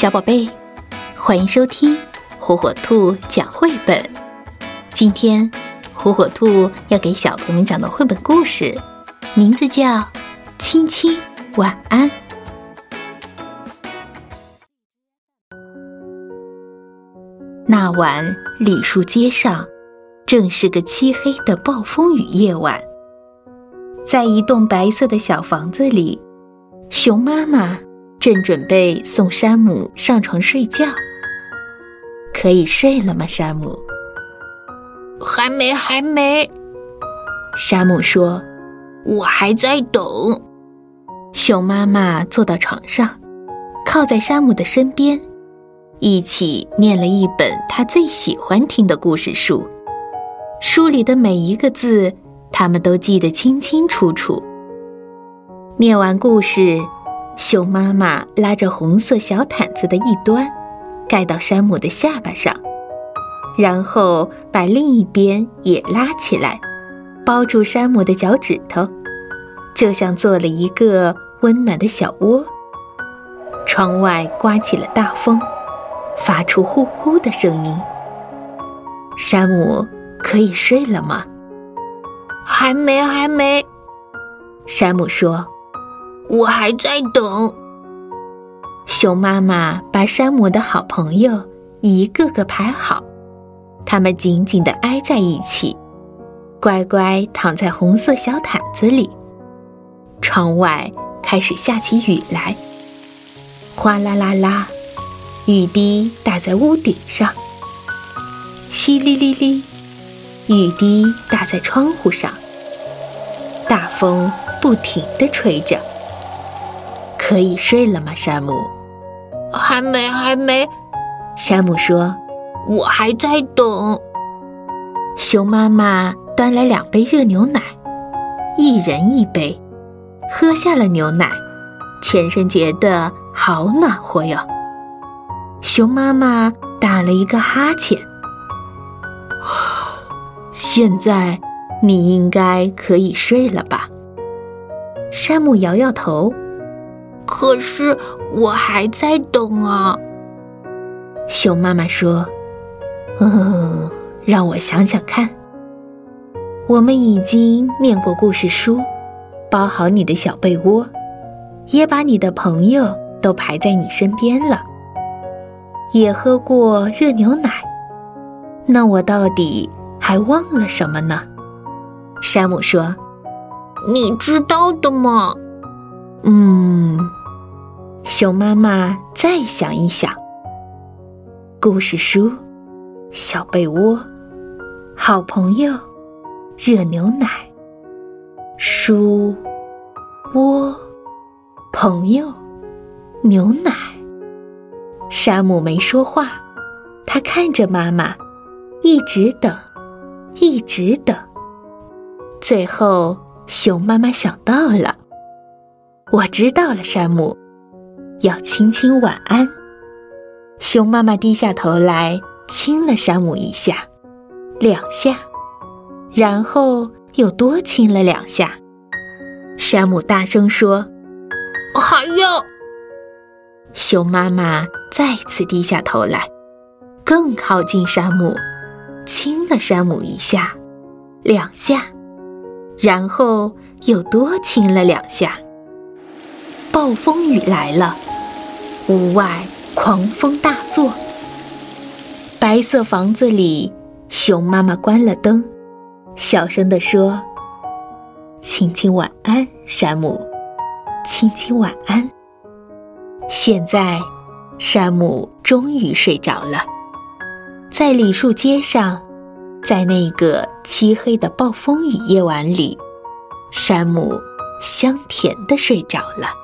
小宝贝，欢迎收听火火兔讲绘本。今天，火火兔要给小朋友们讲的绘本故事，名字叫《亲亲晚安》。那晚，李树街上正是个漆黑的暴风雨夜晚，在一栋白色的小房子里，熊妈妈。正准备送山姆上床睡觉，可以睡了吗？山姆还没，还没。山姆说：“我还在等。”熊妈妈坐到床上，靠在山姆的身边，一起念了一本他最喜欢听的故事书。书里的每一个字，他们都记得清清楚楚。念完故事。熊妈妈拉着红色小毯子的一端，盖到山姆的下巴上，然后把另一边也拉起来，包住山姆的脚趾头，就像做了一个温暖的小窝。窗外刮起了大风，发出呼呼的声音。山姆可以睡了吗？还没，还没。山姆说。我还在等。熊妈妈把山姆的好朋友一个个排好，他们紧紧地挨在一起，乖乖躺在红色小毯子里。窗外开始下起雨来，哗啦啦啦，雨滴打在屋顶上；淅沥沥沥，雨滴打在窗户上。大风不停地吹着。可以睡了吗，山姆？还没，还没。山姆说：“我还在等。”熊妈妈端来两杯热牛奶，一人一杯。喝下了牛奶，全身觉得好暖和哟。熊妈妈打了一个哈欠。现在你应该可以睡了吧？山姆摇摇头。可是我还在等啊。熊妈妈说：“嗯，让我想想看。我们已经念过故事书，包好你的小被窝，也把你的朋友都排在你身边了，也喝过热牛奶。那我到底还忘了什么呢？”山姆说：“你知道的嘛？”嗯。熊妈妈再想一想，故事书、小被窝、好朋友、热牛奶、书、窝、朋友、牛奶。山姆没说话，他看着妈妈，一直等，一直等。最后，熊妈妈想到了，我知道了，山姆。要亲亲晚安。熊妈妈低下头来亲了山姆一下，两下，然后又多亲了两下。山姆大声说：“还要。”熊妈妈再次低下头来，更靠近山姆，亲了山姆一下，两下，然后又多亲了两下。暴风雨来了。屋外狂风大作，白色房子里，熊妈妈关了灯，小声地说：“亲亲晚安，山姆，亲亲晚安。”现在，山姆终于睡着了，在李树街上，在那个漆黑的暴风雨夜晚里，山姆香甜地睡着了。